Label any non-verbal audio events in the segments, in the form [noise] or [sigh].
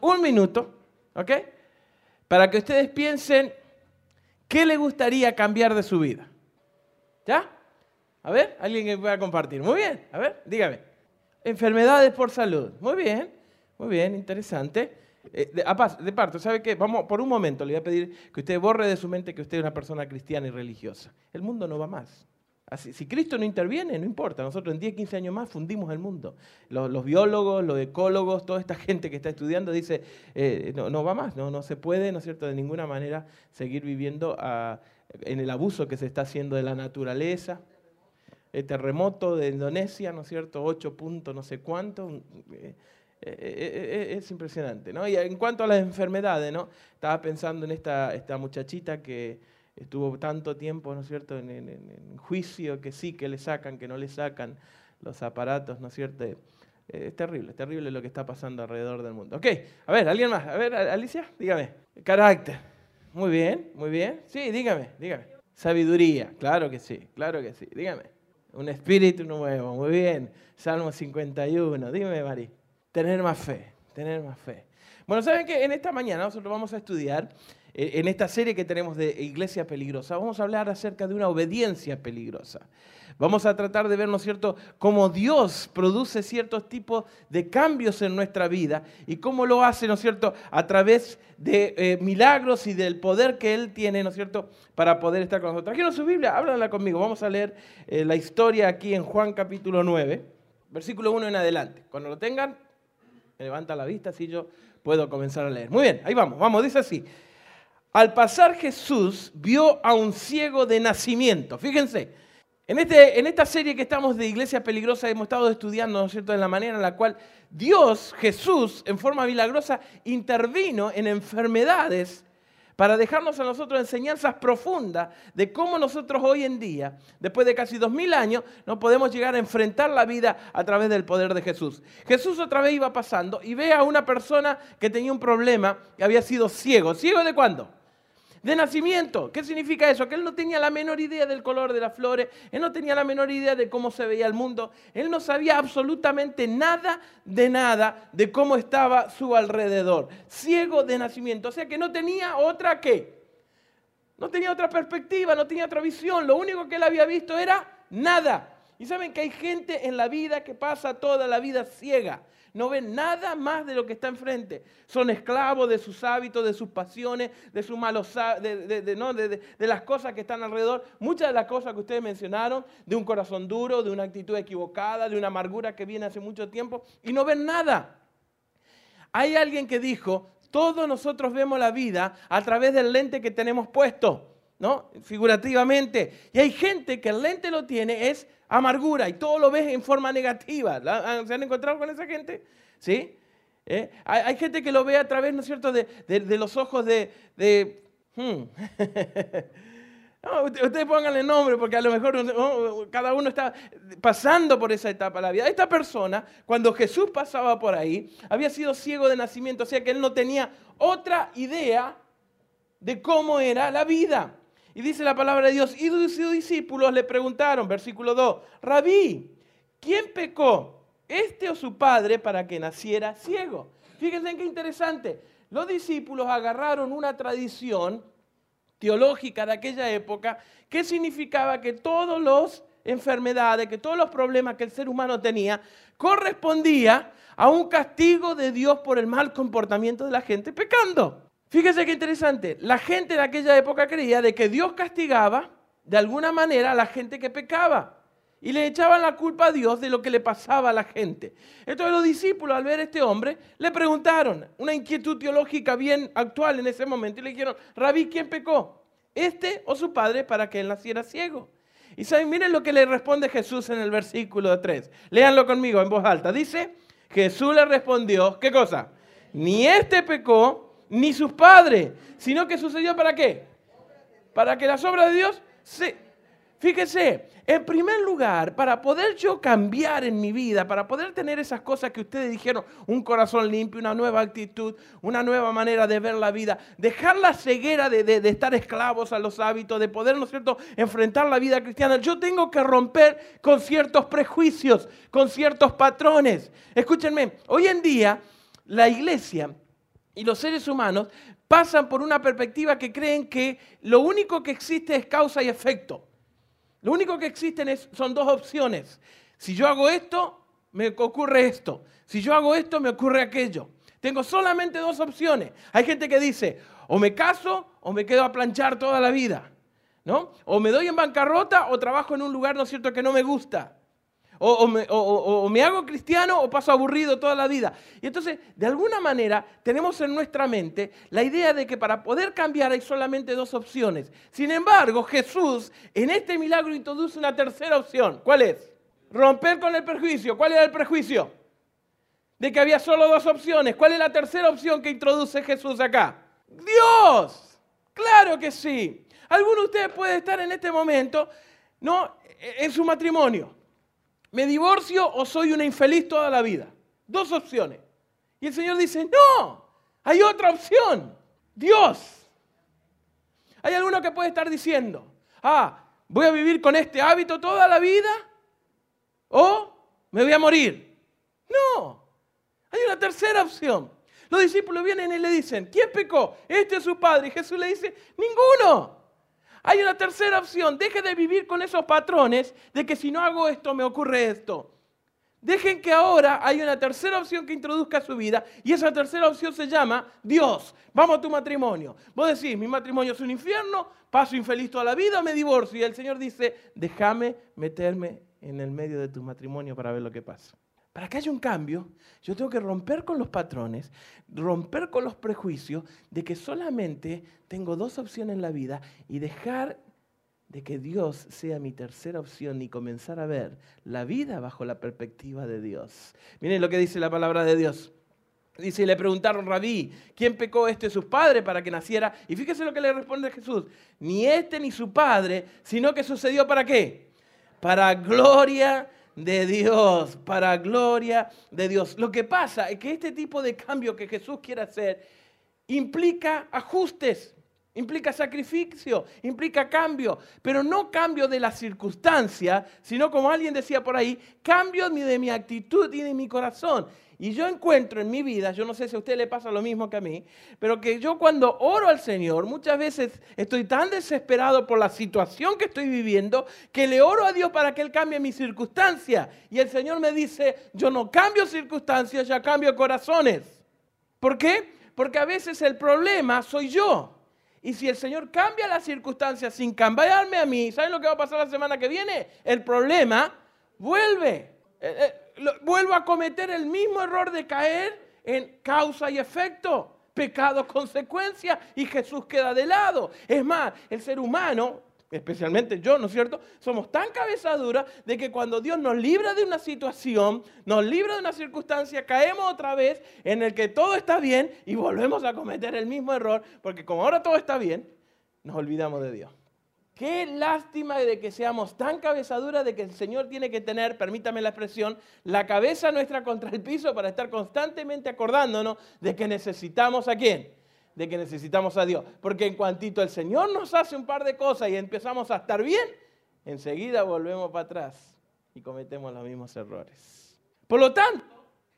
un minuto, ¿ok? Para que ustedes piensen qué le gustaría cambiar de su vida. ¿Ya? A ver, alguien que pueda compartir. Muy bien, a ver, dígame. Enfermedades por salud. Muy bien, muy bien, interesante. Eh, de, de, parto, ¿sabe qué? Vamos, por un momento le voy a pedir que usted borre de su mente que usted es una persona cristiana y religiosa. El mundo no va más. Si Cristo no interviene, no importa. Nosotros en 10, 15 años más fundimos el mundo. Los, biólogos, los ecólogos, toda esta [laughs] gente que está estudiando dice, eh, no, va más, no, se puede, ¿no es cierto?, de ninguna manera seguir viviendo ah, en el abuso que se está haciendo de la naturaleza. El terremoto de Indonesia, ¿no es cierto?, 8 puntos no sé cuánto. Eh, eh, es impresionante, ¿no? Y en cuanto a las enfermedades, ¿no? Estaba pensando en esta muchachita que estuvo tanto tiempo, ¿no es cierto?, en, juicio, que sí, que le sacan, que no le sacan los aparatos, ¿no es cierto? Eh, es terrible, es terrible lo que está pasando alrededor del mundo. Ok, a ver, ¿alguien más? A ver, Alicia, dígame. Carácter. Muy bien, muy bien. Sí, dígame, dígame. Sabiduría, claro que sí, claro que sí. Dígame. Un espíritu nuevo, muy bien. Salmo 51, dime, Mari. Tener más fe, tener más fe. Bueno, ¿saben que En esta mañana nosotros vamos a estudiar en esta serie que tenemos de Iglesia Peligrosa, vamos a hablar acerca de una obediencia peligrosa. Vamos a tratar de ver, ¿no es cierto?, cómo Dios produce ciertos tipos de cambios en nuestra vida y cómo lo hace, ¿no es cierto?, a través de eh, milagros y del poder que Él tiene, ¿no es cierto?, para poder estar con nosotros. Trajeron su Biblia, háblanla conmigo. Vamos a leer eh, la historia aquí en Juan capítulo 9, versículo 1 en adelante. Cuando lo tengan, levanta la vista, así yo puedo comenzar a leer. Muy bien, ahí vamos, vamos, dice así. Al pasar Jesús vio a un ciego de nacimiento. Fíjense, en, este, en esta serie que estamos de Iglesia Peligrosa hemos estado estudiando, ¿no es cierto?, en la manera en la cual Dios, Jesús, en forma milagrosa, intervino en enfermedades para dejarnos a nosotros enseñanzas profundas de cómo nosotros hoy en día, después de casi dos mil años, no podemos llegar a enfrentar la vida a través del poder de Jesús. Jesús otra vez iba pasando y ve a una persona que tenía un problema, que había sido ciego. ¿Ciego de cuándo? De nacimiento. ¿Qué significa eso? Que él no tenía la menor idea del color de las flores, él no tenía la menor idea de cómo se veía el mundo, él no sabía absolutamente nada de nada de cómo estaba su alrededor. Ciego de nacimiento, o sea que no tenía otra qué. No tenía otra perspectiva, no tenía otra visión, lo único que él había visto era nada. Y saben que hay gente en la vida que pasa toda la vida ciega no ven nada más de lo que está enfrente. Son esclavos de sus hábitos, de sus pasiones, de sus malos, de, de, las cosas que están alrededor. Muchas de las cosas que ustedes mencionaron, de un corazón duro, de una actitud equivocada, de una amargura que viene hace mucho tiempo, y no ven nada. Hay alguien que dijo, todos nosotros vemos la vida a través del lente que tenemos puesto. ¿no? Figurativamente. Y hay gente que el lente lo tiene es amargura y todo lo ves en forma negativa. ¿Se han encontrado con esa gente? ¿Sí? ¿Eh? Hay, gente que lo ve a través, ¿no es cierto?, de, los ojos de... Hmm. [laughs] ustedes pónganle nombre porque a lo mejor cada uno está pasando por esa etapa de la vida. Esta persona, cuando Jesús pasaba por ahí, había sido ciego de nacimiento, o sea que él no tenía otra idea de cómo era la vida. Y dice la palabra de Dios, y sus discípulos le preguntaron, versículo 2, Rabí, ¿quién pecó? ¿Este o su padre para que naciera ciego? Fíjense qué interesante. Los discípulos agarraron una tradición teológica de aquella época que significaba que todas las enfermedades, que todos los problemas que el ser humano tenía, correspondía a un castigo de Dios por el mal comportamiento de la gente pecando. Fíjese qué interesante. La gente de aquella época creía de que Dios castigaba de alguna manera a la gente que pecaba. Y le echaban la culpa a Dios de lo que le pasaba a la gente. Entonces los discípulos al ver a este hombre le preguntaron, una inquietud teológica bien actual en ese momento, y le dijeron, Rabí, ¿quién pecó? ¿Este o su padre para que él naciera ciego? Y saben, miren lo que le responde Jesús en el versículo 3. Léanlo conmigo en voz alta. Dice, Jesús le respondió, ¿qué cosa? Ni este pecó ni sus padres, sino que sucedió para qué? Para que las obras de Dios se... Fíjese, en primer lugar, para poder yo cambiar en mi vida, para poder tener esas cosas que ustedes dijeron, un corazón limpio, una nueva actitud, una nueva manera de ver la vida, dejar la ceguera de, de estar esclavos a los hábitos, de poder, ¿no es cierto?, enfrentar la vida cristiana, yo tengo que romper con ciertos prejuicios, con ciertos patrones. Escúchenme, hoy en día la iglesia y los seres humanos pasan por una perspectiva que creen que lo único que existe es causa y efecto. Lo único que existen son dos opciones. Si yo hago esto, me ocurre esto. Si yo hago esto, me ocurre aquello. Tengo solamente dos opciones. Hay gente que dice, o me caso o me quedo a planchar toda la vida. ¿no? O me doy en bancarrota o trabajo en un lugar, ¿no es cierto?, que no me gusta. O, me, hago cristiano o paso aburrido toda la vida. Y entonces, de alguna manera, tenemos en nuestra mente la idea de que para poder cambiar hay solamente dos opciones. Sin embargo, Jesús en este milagro introduce una tercera opción. ¿Cuál es? Romper con el prejuicio. ¿Cuál era el prejuicio? De que había solo dos opciones. ¿Cuál es la tercera opción que introduce Jesús acá? Dios. Claro que sí. Alguno de ustedes puede estar en este momento, ¿no? En su matrimonio ¿Me divorcio o soy una infeliz toda la vida? Dos opciones. Y el Señor dice, no, hay otra opción, Dios. Hay alguno que puede estar diciendo, ah, voy a vivir con este hábito toda la vida o me voy a morir. No, hay una tercera opción. Los discípulos vienen y le dicen, ¿quién pecó? Este es su padre. Y Jesús le dice, ninguno. Hay una tercera opción. Deje de vivir con esos patrones de que si no hago esto me ocurre esto. Dejen que ahora hay una tercera opción que introduzca su vida y esa tercera opción se llama Dios. Vamos a tu matrimonio. Vos decís, mi matrimonio es un infierno, paso infeliz toda la vida, me divorcio. Y el Señor dice, déjame meterme en el medio de tu matrimonio para ver lo que pasa. Para que haya un cambio, yo tengo que romper con los patrones, romper con los prejuicios de que solamente tengo dos opciones en la vida y dejar de que Dios sea mi tercera opción y comenzar a ver la vida bajo la perspectiva de Dios. Miren lo que dice la palabra de Dios. Dice, y le preguntaron, rabí, ¿quién pecó este sus padres para que naciera? Y fíjese lo que le responde Jesús, ni este ni su padre, sino que sucedió para qué? Para gloria de Dios, para gloria de Dios. Lo que pasa es que este tipo de cambio que Jesús quiere hacer implica ajustes, implica sacrificio, implica cambio, pero no cambio de la circunstancia, sino como alguien decía por ahí, cambio de mi actitud y de mi corazón. Y yo encuentro en mi vida, yo no sé si a usted le pasa lo mismo que a mí, pero que yo cuando oro al Señor, muchas veces estoy tan desesperado por la situación que estoy viviendo, que le oro a Dios para que Él cambie mi circunstancia. Y el Señor me dice, yo no cambio circunstancias, ya cambio corazones. ¿Por qué? Porque a veces el problema soy yo. Y si el Señor cambia las circunstancias sin cambiarme a mí, ¿saben lo que va a pasar la semana que viene? El problema vuelve. Eh, eh, vuelvo a cometer el mismo error de caer en causa y efecto, pecado, consecuencia, y Jesús queda de lado. Es más, el ser humano, especialmente yo, ¿no es cierto? Somos tan cabezaduras de que cuando Dios nos libra de una situación, nos libra de una circunstancia, caemos otra vez en el que todo está bien y volvemos a cometer el mismo error, porque como ahora todo está bien, nos olvidamos de Dios. Qué lástima de que seamos tan cabezaduras de que el Señor tiene que tener, permítame la expresión, la cabeza nuestra contra el piso para estar constantemente acordándonos de que necesitamos a quién, de que necesitamos a Dios. Porque en cuantito el Señor nos hace un par de cosas y empezamos a estar bien, enseguida volvemos para atrás y cometemos los mismos errores. Por lo tanto,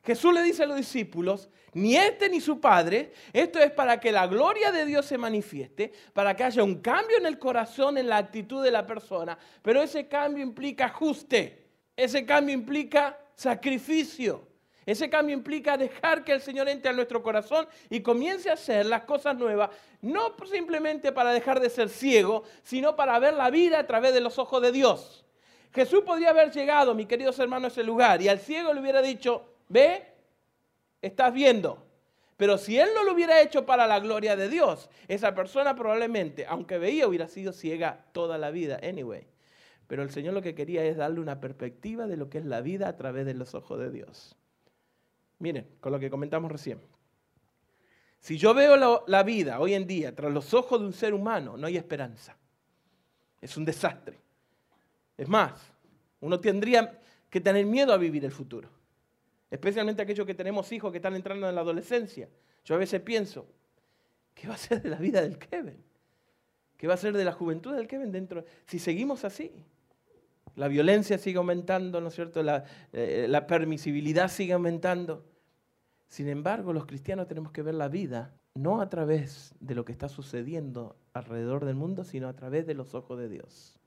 Jesús le dice a los discípulos, ni este ni su padre, esto es para que la gloria de Dios se manifieste, para que haya un cambio en el corazón, en la actitud de la persona, pero ese cambio implica ajuste, ese cambio implica sacrificio, ese cambio implica dejar que el Señor entre a nuestro corazón y comience a hacer las cosas nuevas, no simplemente para dejar de ser ciego, sino para ver la vida a través de los ojos de Dios. Jesús podría haber llegado, mis queridos hermanos, a ese lugar y al ciego le hubiera dicho, ve, estás viendo. Pero si él no lo hubiera hecho para la gloria de Dios, esa persona probablemente, aunque veía, hubiera sido ciega toda la vida, anyway. Pero el Señor lo que quería es darle una perspectiva de lo que es la vida a través de los ojos de Dios. Miren, con lo que comentamos recién. Si yo veo la, vida hoy en día tras los ojos de un ser humano, no hay esperanza. Es un desastre. Es más, uno tendría que tener miedo a vivir el futuro especialmente aquellos que tenemos hijos que están entrando en la adolescencia. Yo a veces pienso, ¿qué va a ser de la vida del Kevin? ¿Qué va a ser de la juventud del Kevin dentro? Si seguimos así, la violencia sigue aumentando, ¿no es cierto? La, eh, la permisibilidad sigue aumentando. Sin embargo, los cristianos tenemos que ver la vida no a través de lo que está sucediendo alrededor del mundo, sino a través de los ojos de Dios.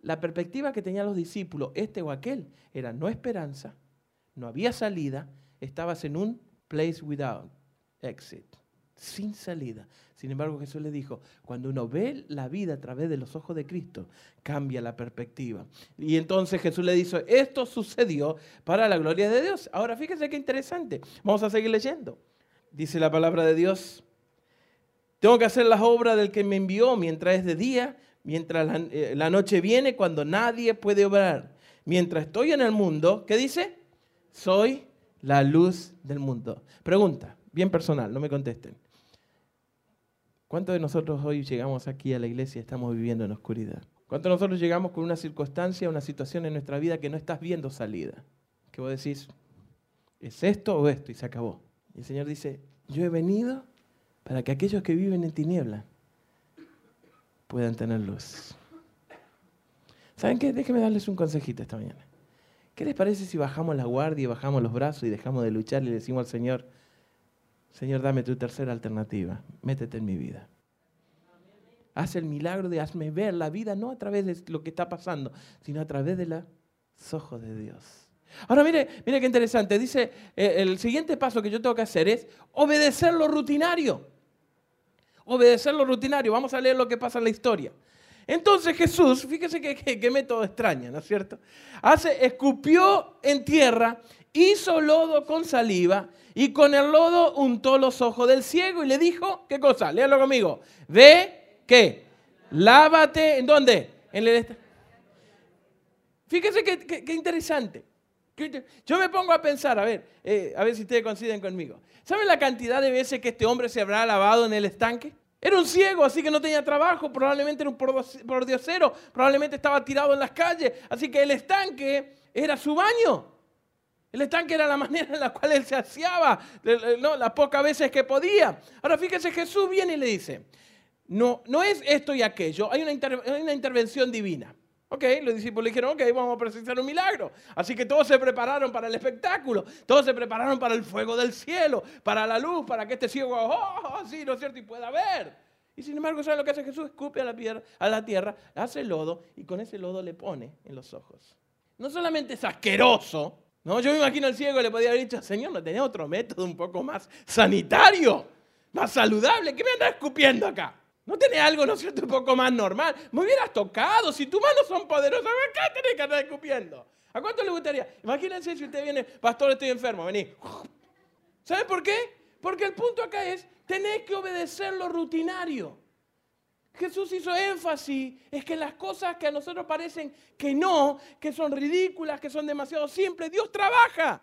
La perspectiva que tenían los discípulos, este o aquel, era no esperanza, no había salida, estabas en un place without exit, sin salida. Sin embargo, Jesús le dijo, cuando uno ve la vida a través de los ojos de Cristo, cambia la perspectiva. Y entonces Jesús le dijo, esto sucedió para la gloria de Dios. Ahora fíjense qué interesante. Vamos a seguir leyendo. Dice la palabra de Dios, tengo que hacer las obras del que me envió mientras es de día, mientras la, eh, la noche viene, cuando nadie puede obrar. Mientras estoy en el mundo, ¿qué dice? Soy la luz del mundo. Pregunta, bien personal, no me contesten. ¿Cuántos de nosotros hoy llegamos aquí a la iglesia y estamos viviendo en oscuridad? ¿Cuántos de nosotros llegamos con una circunstancia, una situación en nuestra vida que no estás viendo salida? Que vos decís, ¿es esto o esto? Y se acabó. Y el Señor dice, yo he venido para que aquellos que viven en tiniebla puedan tener luz. ¿Saben qué? Déjenme darles un consejito esta mañana. ¿Qué les parece si bajamos la guardia y bajamos los brazos y dejamos de luchar y le decimos al Señor, Señor, dame tu tercera alternativa, métete en mi vida? Haz el milagro de hazme ver la vida no a través de lo que está pasando, sino a través de los ojos de Dios. Ahora mire, mire qué interesante. Dice, eh, el siguiente paso que yo tengo que hacer es obedecer lo rutinario. Obedecer lo rutinario. Vamos a leer lo que pasa en la historia. Entonces Jesús, fíjese qué método extraño, ¿no es cierto? Hace, escupió en tierra, hizo lodo con saliva y con el lodo untó los ojos del ciego y le dijo, ¿qué cosa? Léalo conmigo. Ve, ¿qué? Lávate, ¿en dónde? En el... Fíjese qué interesante. Yo me pongo a pensar, a ver, eh, a ver si ustedes coinciden conmigo. ¿Saben la cantidad de veces que este hombre se habrá lavado en el estanque? Era un ciego, así que no tenía trabajo, probablemente era un pordiosero, probablemente estaba tirado en las calles, así que el estanque era su baño. El estanque era la [laughs] manera en la cual él se aseaba, no, las pocas veces que podía. Ahora fíjese, Jesús viene y le dice, no, no es esto y aquello, hay una, intervención divina. Ok, los discípulos dijeron, ok, vamos a presenciar un milagro. Así que todos se prepararon para el espectáculo, todos se prepararon para el fuego del cielo, para la luz, para que este ciego, oh, sí, ¿no es cierto? Y pueda ver. Y sin embargo, ¿saben lo que hace Jesús? Escupe a la tierra, hace lodo y con ese lodo le pone en los ojos. No solamente es asqueroso, ¿no? Yo me imagino al ciego le podía haber dicho, Señor, ¿no tenía otro método un poco más sanitario, más saludable? ¿Qué me anda escupiendo acá? ¿No tenés algo, no es un poco más normal? Me hubieras tocado, si tus manos son poderosas, acá tenés que andar escupiendo. ¿A cuánto le gustaría? Imagínense si usted viene, pastor, estoy enfermo, vení. ¿Sabe por qué? Porque el punto acá es, tenés que obedecer lo rutinario. Jesús hizo énfasis, es que las cosas que a nosotros parecen que no, que son ridículas, que son demasiado simples, Dios trabaja.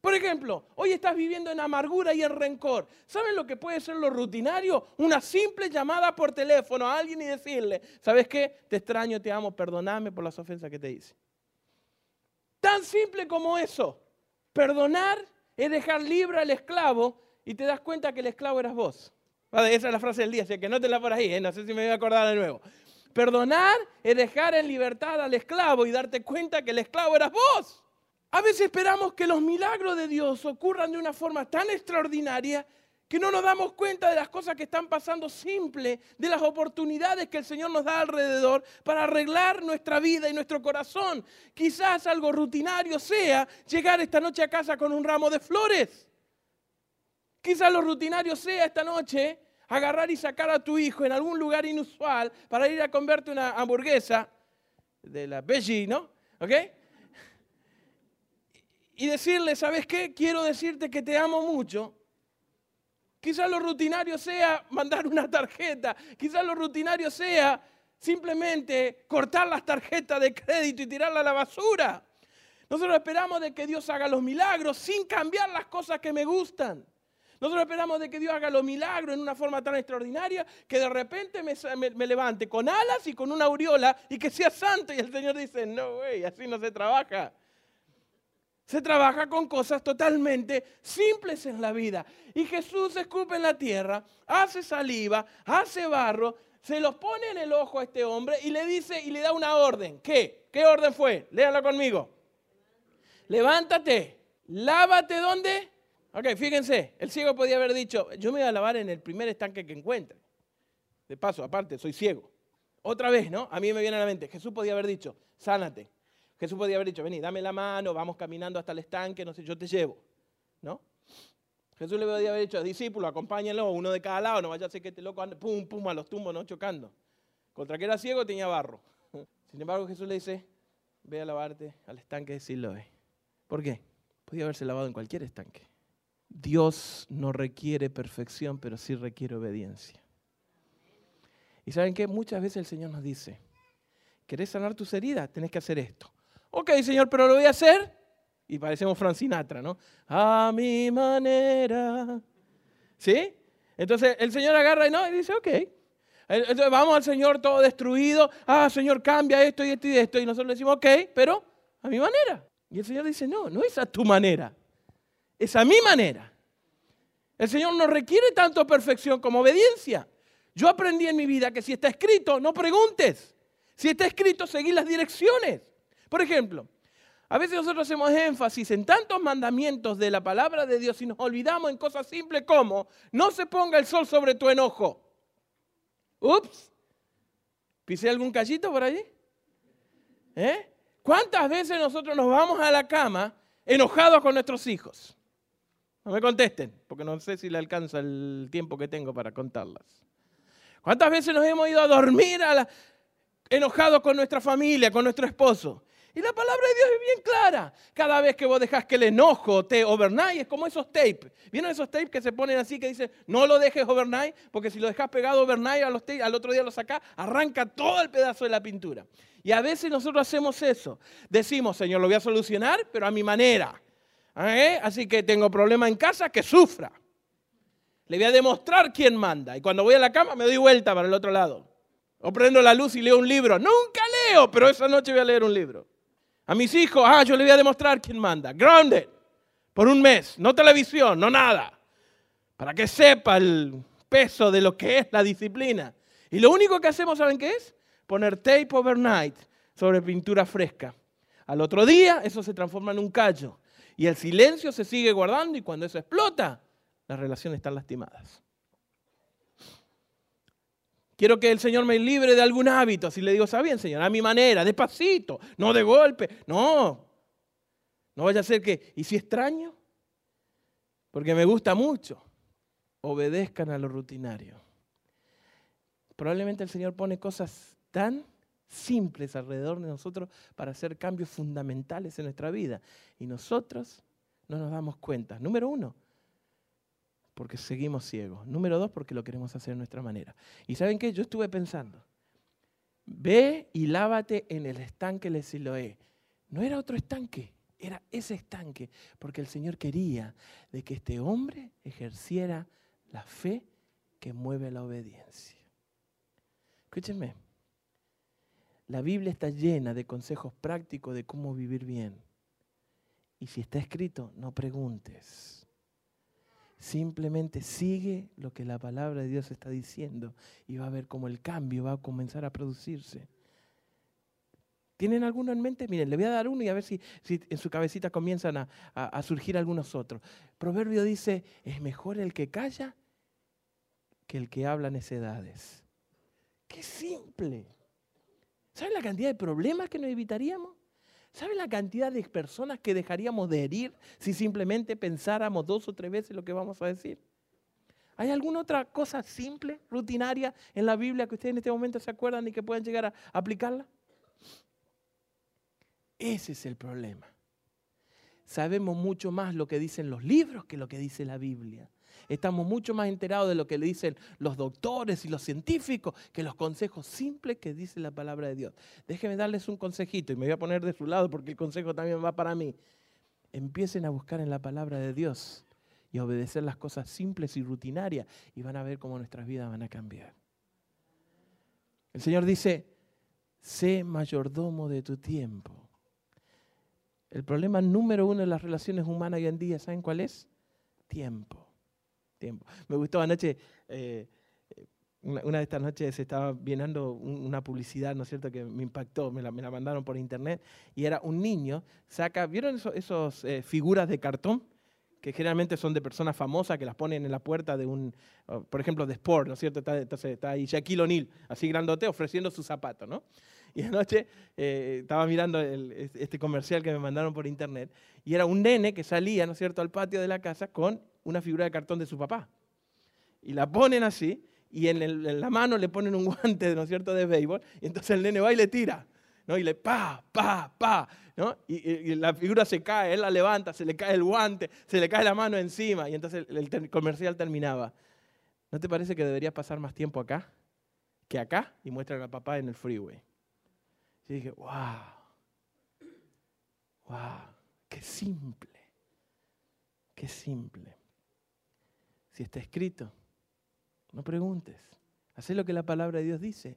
Por ejemplo, hoy estás viviendo en amargura y en rencor. ¿Saben lo que puede ser lo rutinario? Una simple llamada por teléfono a alguien y decirle, ¿sabes qué? Te extraño, te amo, perdoname por las ofensas que te hice. Tan simple como eso. Perdonar es dejar libre al esclavo y te das cuenta que el esclavo eras vos. Esa es la frase del día, así que no te la por ahí, ¿eh? no sé si me voy a acordar de nuevo. Perdonar es dejar en libertad al esclavo y darte cuenta que el esclavo eras vos. A veces esperamos que los milagros de Dios ocurran de una forma tan extraordinaria que no nos damos cuenta de las cosas que están pasando simple, de las oportunidades que el Señor nos da alrededor para arreglar nuestra vida y nuestro corazón. Quizás algo rutinario sea llegar esta noche a casa con un ramo de flores. Quizás lo rutinario sea esta noche agarrar y sacar a tu hijo en algún lugar inusual para ir a comerte una hamburguesa de la Veggie, ¿no? ¿Ok? y decirle, ¿sabes qué? Quiero decirte que te amo mucho. Quizás lo rutinario sea mandar una tarjeta, quizás lo rutinario sea simplemente cortar las tarjetas de crédito y tirarla a la basura. Nosotros esperamos de que Dios haga los milagros sin cambiar las cosas que me gustan. Nosotros esperamos de que Dios haga los milagros en una forma tan extraordinaria que de repente me, levante con alas y con una aureola y que sea santo. Y el Señor dice, no, güey, así no se trabaja. Se trabaja con cosas totalmente simples en la vida. Y Jesús escupe en la tierra, hace saliva, hace barro, se los pone en el ojo a este hombre y le dice y le da una orden. ¿Qué? ¿Qué orden fue? Léala conmigo. Levántate, lávate ¿dónde? Ok, fíjense, el ciego podía haber dicho, yo me voy a lavar en el primer estanque que encuentre. De paso, aparte, soy ciego. Otra vez, ¿no? A mí me viene a la mente, Jesús podía haber dicho, sánate. Jesús podía haber dicho, vení, dame la mano, vamos caminando hasta el estanque, no sé, yo te llevo. ¿No? Jesús le podía haber dicho a discípulos, acompáñenlo, uno de cada lado, no vaya a ser que este loco ande, pum, pum, a los tumbos, no chocando. Contra que era ciego tenía barro. [laughs] Sin embargo, Jesús le dice, ve a lavarte al estanque de Siloé. ¿Por qué? Podía haberse lavado en cualquier estanque. Dios no requiere perfección, pero sí requiere obediencia. Y saben qué? Muchas veces el Señor nos dice, ¿querés sanar tus heridas? Tenés que hacer esto. Ok, Señor, pero lo voy a hacer. Y parecemos Francinatra, ¿no? A mi manera. ¿Sí? Entonces el Señor agarra y no, y dice, ok, entonces vamos al Señor todo destruido. Ah, Señor, cambia esto y esto y esto. Y nosotros le decimos, ok, pero a mi manera. Y el Señor dice, no, no es a tu manera. Es a mi manera. El Señor no requiere tanto perfección como obediencia. Yo aprendí en mi vida que si está escrito, no preguntes. Si está escrito, seguir las direcciones. Por ejemplo, a veces nosotros hacemos énfasis en tantos mandamientos de la palabra de Dios y nos olvidamos en cosas simples como no se ponga el sol sobre tu enojo. Ups, ¿pisé algún callito por allí? ¿Eh? ¿Cuántas veces nosotros nos vamos a la cama enojados con nuestros hijos? No me contesten, porque no sé si le alcanza el tiempo que tengo para contarlas. ¿Cuántas veces nos hemos ido a dormir enojados con nuestra familia, con nuestro esposo? Y la palabra de Dios es bien clara. Cada vez que vos dejas que el enojo te overnight, es como esos tapes. ¿Vieron esos tapes que se ponen así que dicen, no lo dejes overnight? Porque si lo dejas pegado overnight, al otro día lo sacás, arranca todo el pedazo de la pintura. Y a veces nosotros hacemos eso. Decimos, Señor, lo voy a solucionar, pero a mi manera. ¿Eh? Así que tengo problema en casa, que sufra. Le voy a demostrar quién manda. Y cuando voy a la cama me doy vuelta para el otro lado. O prendo la luz y leo un libro. Nunca leo, pero esa noche voy a leer un libro. A mis hijos, ah, yo le voy a demostrar quién manda. Grounded. Por un mes. No televisión, no nada. Para que sepa el peso de lo que es la disciplina. Y lo único que hacemos, ¿saben qué es? Poner tape overnight sobre pintura fresca. Al otro día, eso se transforma en un callo. Y el silencio se sigue guardando y cuando eso explota, las relaciones están lastimadas. Quiero que el Señor me libre de algún hábito. Así le digo, está bien, Señor, a mi manera, despacito, no de golpe. No, no vaya a ser que, ¿y si extraño? Porque me gusta mucho. Obedezcan a lo rutinario. Probablemente el Señor pone cosas tan simples alrededor de nosotros para hacer cambios fundamentales en nuestra vida. Y nosotros no nos damos cuenta. Número uno, porque seguimos ciegos. Número dos, porque lo queremos hacer de nuestra manera. ¿Y saben qué? Yo estuve pensando, ve y lávate en el estanque de Siloé. No era otro estanque, era ese estanque, porque el Señor quería de que este hombre ejerciera la fe que mueve la obediencia. Escúchenme, la Biblia está llena de consejos prácticos de cómo vivir bien. Y si está escrito, no preguntes. Simplemente sigue lo que la palabra de Dios está diciendo y va a ver cómo el cambio va a comenzar a producirse. ¿Tienen alguno en mente? Miren, le voy a dar uno y a ver si, en su cabecita comienzan a, a surgir algunos otros. Proverbio dice, es mejor el que calla que el que habla necedades. ¡Qué simple! ¿Saben la cantidad de problemas que nos evitaríamos? ¿Sabe la cantidad de personas que dejaríamos de herir si simplemente pensáramos dos o tres veces lo que vamos a decir? ¿Hay alguna otra cosa simple, rutinaria en la Biblia que ustedes en este momento se acuerdan y que puedan llegar a aplicarla? Ese es el problema. Sabemos mucho más lo que dicen los libros que lo que dice la Biblia. Estamos mucho más enterados de lo que le dicen los doctores y los científicos que los consejos simples que dice la palabra de Dios. Déjenme darles un consejito y me voy a poner de su lado porque el consejo también va para mí. Empiecen a buscar en la palabra de Dios y a obedecer las cosas simples y rutinarias y van a ver cómo nuestras vidas van a cambiar. El Señor dice, sé mayordomo de tu tiempo. El problema número uno en las relaciones humanas hoy en día, ¿saben cuál es? Tiempo tiempo. Me gustó anoche, eh, una, de estas noches estaba viendo una publicidad, ¿no es cierto?, que me impactó, me la, mandaron por internet, y era un niño, saca, ¿vieron esas esos, eh, figuras de cartón? que generalmente son de personas famosas que las ponen en la puerta de un, por ejemplo, de Sport, ¿no es cierto? Está, entonces está ahí Shaquille O'Neal, así grandote, ofreciendo sus zapatos, ¿no? Y anoche eh, estaba mirando este comercial que me mandaron por internet y era un nene que salía, ¿no es cierto?, al patio de la casa con una figura de cartón de su papá. Y la ponen así y en, la mano le ponen un [laughs] guante, ¿no es cierto?, de béisbol y entonces el nene va y le tira. ¿no? Y le pa, pa, pa, ¿no? Y, la figura se cae, él la levanta, se le cae el guante, se le cae la mano encima y entonces el, comercial terminaba. ¿No te parece que deberías pasar más tiempo acá que acá? Y muestra a papá en el freeway. Y dije, wow, wow, qué simple, qué simple. Si está escrito, no preguntes, haz lo que la palabra de Dios dice.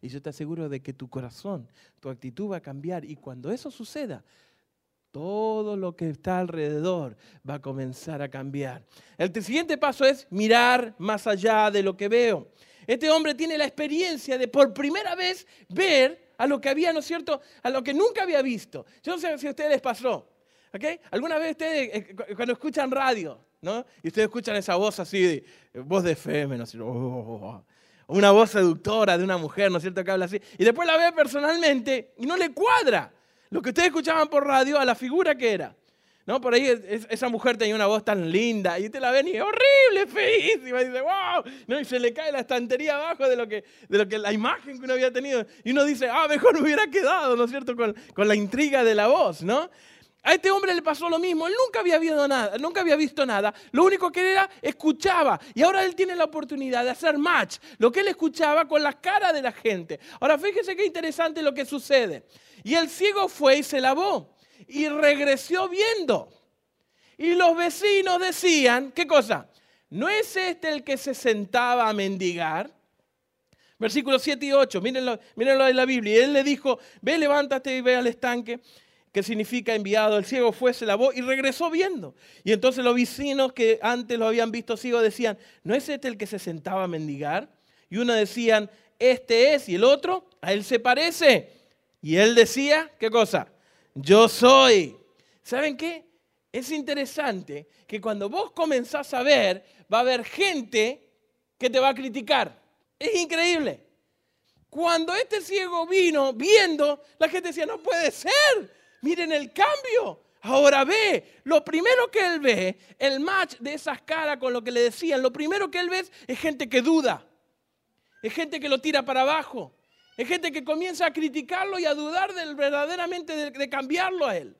Y yo te aseguro de que tu corazón, tu actitud va a cambiar. Y cuando eso suceda, todo lo que está alrededor va a comenzar a cambiar. El siguiente paso es mirar más allá de lo que veo. Este hombre tiene la experiencia de por primera vez ver a lo que había, ¿no es cierto? A lo que nunca había visto. Yo no sé si a ustedes les pasó. ¿ok? ¿Alguna vez ustedes, eh, cuando escuchan radio, ¿no? Y ustedes escuchan esa voz así, de, voz de FM. Así, oh, una voz seductora de una mujer, ¿no es cierto? Que habla así. Y después la ve personalmente y no le cuadra lo que ustedes escuchaban por radio a la figura que era. ¿No? Por ahí esa mujer tenía una voz tan linda y te la ven y es horrible, feísima. Y dice, wow. ¿No? Y se le cae la estantería abajo de lo, que, de lo que la imagen que uno había tenido. Y uno dice, ah, mejor me hubiera quedado, ¿no es cierto? Con, con la intriga de la voz, ¿no? A este hombre le pasó lo mismo, él nunca había visto nada, nunca había visto nada. Lo único que era escuchaba y ahora él tiene la oportunidad de hacer match, lo que él escuchaba con la cara de la gente. Ahora fíjese qué interesante lo que sucede. Y el ciego fue y se lavó y regresó viendo. Y los vecinos decían, ¿qué cosa? ¿No es este el que se sentaba a mendigar? Versículos 7 y 8, mírenlo, mírenlo en la Biblia. Y él le dijo, ve, levántate y ve al estanque que significa enviado. El ciego fue, se lavó y regresó viendo. Y entonces los vecinos que antes lo habían visto ciego decían, ¿no es este el que se sentaba a mendigar? Y uno decían, este es, y el otro, a él se parece. Y él decía, ¿qué cosa? Yo soy. ¿Saben qué? Es interesante que cuando vos comenzás a ver, va a haber gente que te va a criticar. Es increíble. Cuando este ciego vino viendo, la gente decía, no puede ser. Miren el cambio. Ahora ve, lo primero que él ve, el match de esas caras con lo que le decían, lo primero que él ve es gente que duda, es gente que lo tira para abajo, es gente que comienza a criticarlo y a dudar del, verdaderamente de, de cambiarlo a él.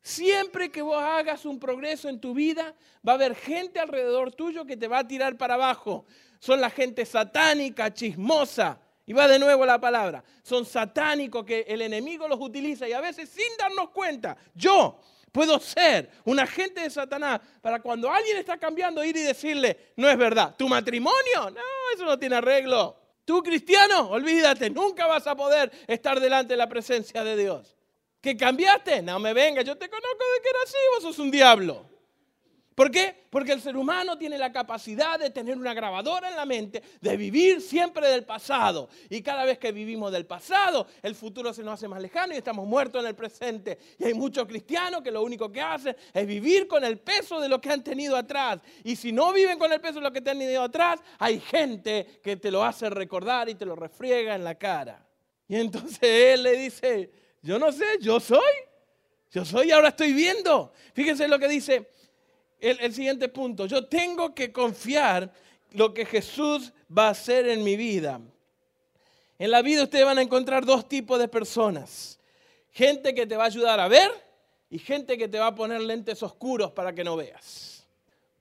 Siempre que vos hagas un progreso en tu vida, va a haber gente alrededor tuyo que te va a tirar para abajo. Son la gente satánica, chismosa, y va de nuevo la palabra. Son satánicos que el enemigo los utiliza y a veces sin darnos cuenta, yo puedo ser un agente de Satanás para cuando alguien está cambiando ir y decirle, no es verdad, tu matrimonio, no, eso no tiene arreglo. Tú cristiano, olvídate, nunca vas a poder estar delante de la presencia de Dios. ¿Que cambiaste? No me venga, yo te conozco de que eras así, vos sos un diablo. ¿Por qué? Porque el ser humano tiene la capacidad de tener una grabadora en la mente, de vivir siempre del pasado. Y cada vez que vivimos del pasado, el futuro se nos hace más lejano y estamos muertos en el presente. Y hay muchos cristianos que lo único que hacen es vivir con el peso de lo que han tenido atrás. Y si no viven con el peso de lo que han tenido atrás, hay gente que te lo hace recordar y te lo refriega en la cara. Y entonces [laughs] él le dice, yo no sé, yo soy. Yo soy y ahora estoy viendo. Fíjense lo que dice el, siguiente punto. Yo tengo que confiar lo que Jesús va a hacer en mi vida. En la vida ustedes van a encontrar dos tipos de personas. Gente que te va a ayudar a ver y gente que te va a poner lentes oscuros para que no veas.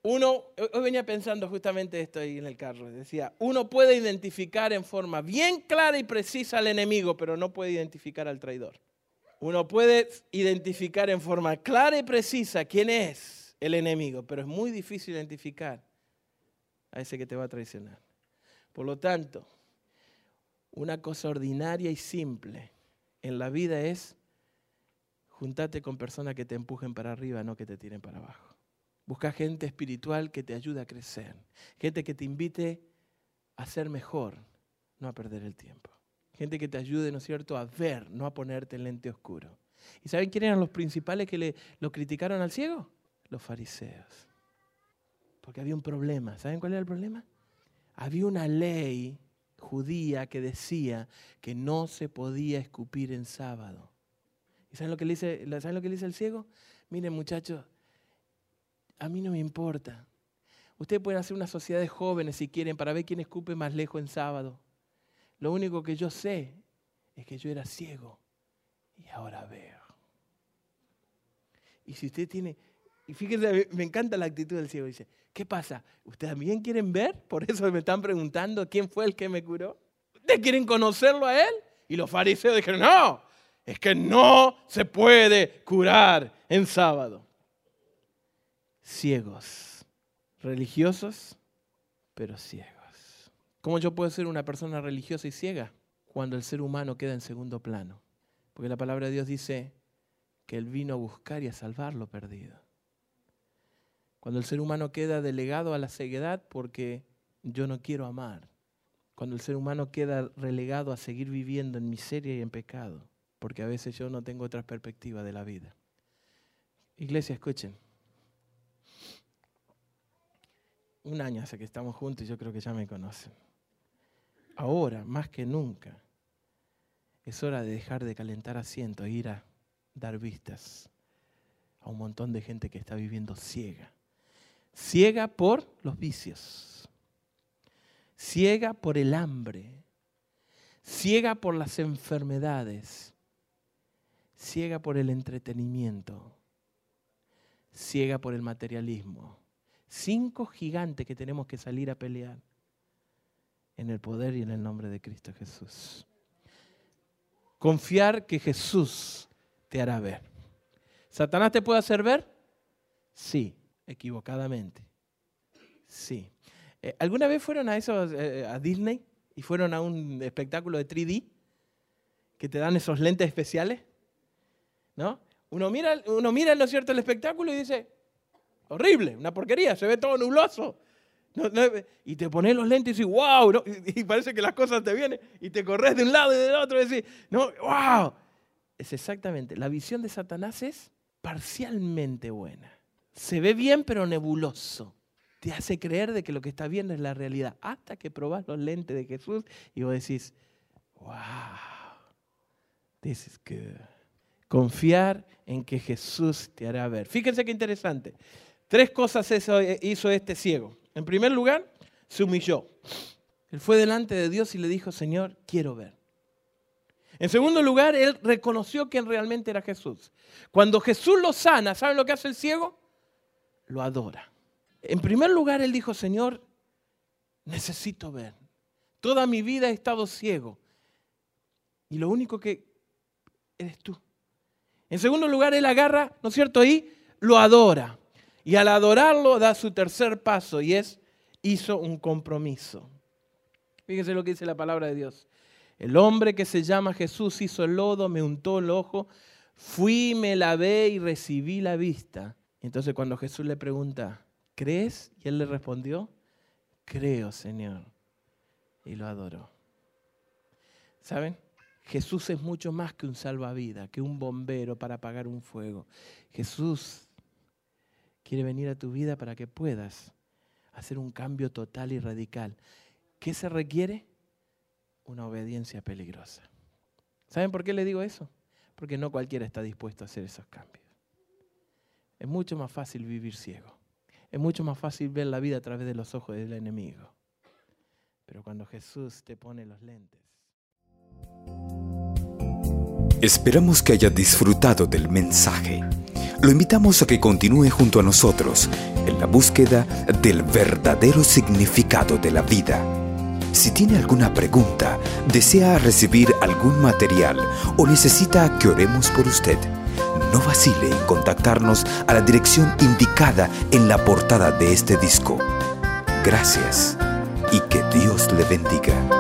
Uno, hoy venía pensando justamente esto ahí en el carro, decía, uno puede identificar en forma bien clara y precisa al enemigo, pero no puede identificar al traidor. Uno puede identificar en forma clara y precisa quién es el enemigo, pero es muy difícil identificar a ese que te va a traicionar. Por lo tanto, una cosa ordinaria y simple en la vida es juntarte con personas que te empujen para arriba, no que te tiren para abajo. Busca gente espiritual que te ayude a crecer, gente que te invite a ser mejor, no a perder el tiempo. Gente que te ayude, ¿no es cierto?, a ver, no a ponerte el lente oscuro. ¿Y saben quién eran los principales que le, lo criticaron al ciego? Los fariseos. Porque había un problema. ¿Saben cuál era el problema? Había una ley judía que decía que no se podía escupir en sábado. ¿Y saben lo que le dice, ¿saben lo que dice el ciego? Miren muchachos, a mí no me importa. Ustedes pueden hacer una sociedad de jóvenes si quieren para ver quién escupe más lejos en sábado. Lo único que yo sé es que yo era ciego y ahora veo. Y si usted tiene, y fíjense, me encanta la actitud del ciego. Dice, ¿qué pasa? ¿Ustedes también quieren ver? Por eso me están preguntando quién fue el que me curó. ¿Ustedes quieren conocerlo a él? Y los fariseos dijeron, no, es que no se puede curar en sábado. Ciegos, religiosos, pero ciegos. ¿Cómo yo puedo ser una persona religiosa y ciega cuando el ser humano queda en segundo plano? Porque la palabra de Dios dice que Él vino a buscar y a salvar lo perdido. Cuando el ser humano queda delegado a la ceguedad porque yo no quiero amar. Cuando el ser humano queda relegado a seguir viviendo en miseria y en pecado, porque a veces yo no tengo otra perspectiva de la vida. Iglesia, escuchen. Un año hace que estamos juntos y yo creo que ya me conocen. Ahora, más que nunca, es hora de dejar de calentar asiento e ir a dar vistas a un montón de gente que está viviendo ciega ciega por los vicios, ciega por el hambre, ciega por las enfermedades, ciega por el entretenimiento, ciega por el materialismo. Cinco gigantes que tenemos que salir a pelear en el poder y en el nombre de Cristo Jesús. Confiar que Jesús te hará ver. ¿Satanás te puede hacer ver? Sí equivocadamente. Sí. Eh, ¿Alguna vez fueron a eso, eh, a Disney y fueron a un espectáculo de 3D que te dan esos lentes especiales? ¿No? Uno mira, uno mira, ¿no cierto?, el espectáculo y dice, horrible, una porquería, se ve todo nubloso. y te pones los lentes y dices, wow, [laughs] y, parece que las cosas te vienen y te corres de un lado y del otro y decís, no, wow. Es exactamente, la visión de Satanás es parcialmente buena se ve bien pero nebuloso. Te hace creer de que lo que está viendo es la realidad. Hasta que probás los lentes de Jesús y vos decís, wow, this is good. Confiar en que Jesús te hará ver. Fíjense qué interesante. Tres cosas hizo este ciego. En primer lugar, se humilló. Él fue delante de Dios y le dijo, Señor, quiero ver. En segundo lugar, él reconoció quién realmente era Jesús. Cuando Jesús lo sana, ¿saben lo que hace el ciego? Lo adora. En primer lugar, él dijo, Señor, necesito ver. Toda mi vida he estado ciego. Y lo único que eres tú. En segundo lugar, él agarra, ¿no es cierto? Y lo adora. Y al adorarlo da su tercer paso y es, hizo un compromiso. Fíjese lo que dice la palabra de Dios. El hombre que se llama Jesús hizo el lodo, me untó el ojo, fui, me lavé y recibí la vista. Entonces cuando Jesús le pregunta, ¿crees? Y él le respondió, creo, Señor. Y lo adoró. ¿Saben? Jesús es mucho más que un salvavidas, que un bombero para apagar un fuego. Jesús quiere venir a tu vida para que puedas hacer un cambio total y radical. ¿Qué se requiere? Una obediencia peligrosa. ¿Saben por qué le digo eso? Porque no cualquiera está dispuesto a hacer esos cambios. Es mucho más fácil vivir ciego. Es mucho más fácil ver la vida a través de los ojos del enemigo. Pero cuando Jesús te pone los lentes. Esperamos que haya disfrutado del mensaje. Lo invitamos a que continúe junto a nosotros en la búsqueda del verdadero significado de la vida. Si tiene alguna pregunta, desea recibir algún material o necesita que oremos por usted, no vacile en contactarnos a la dirección indicada en la portada de este disco. Gracias y que Dios le bendiga.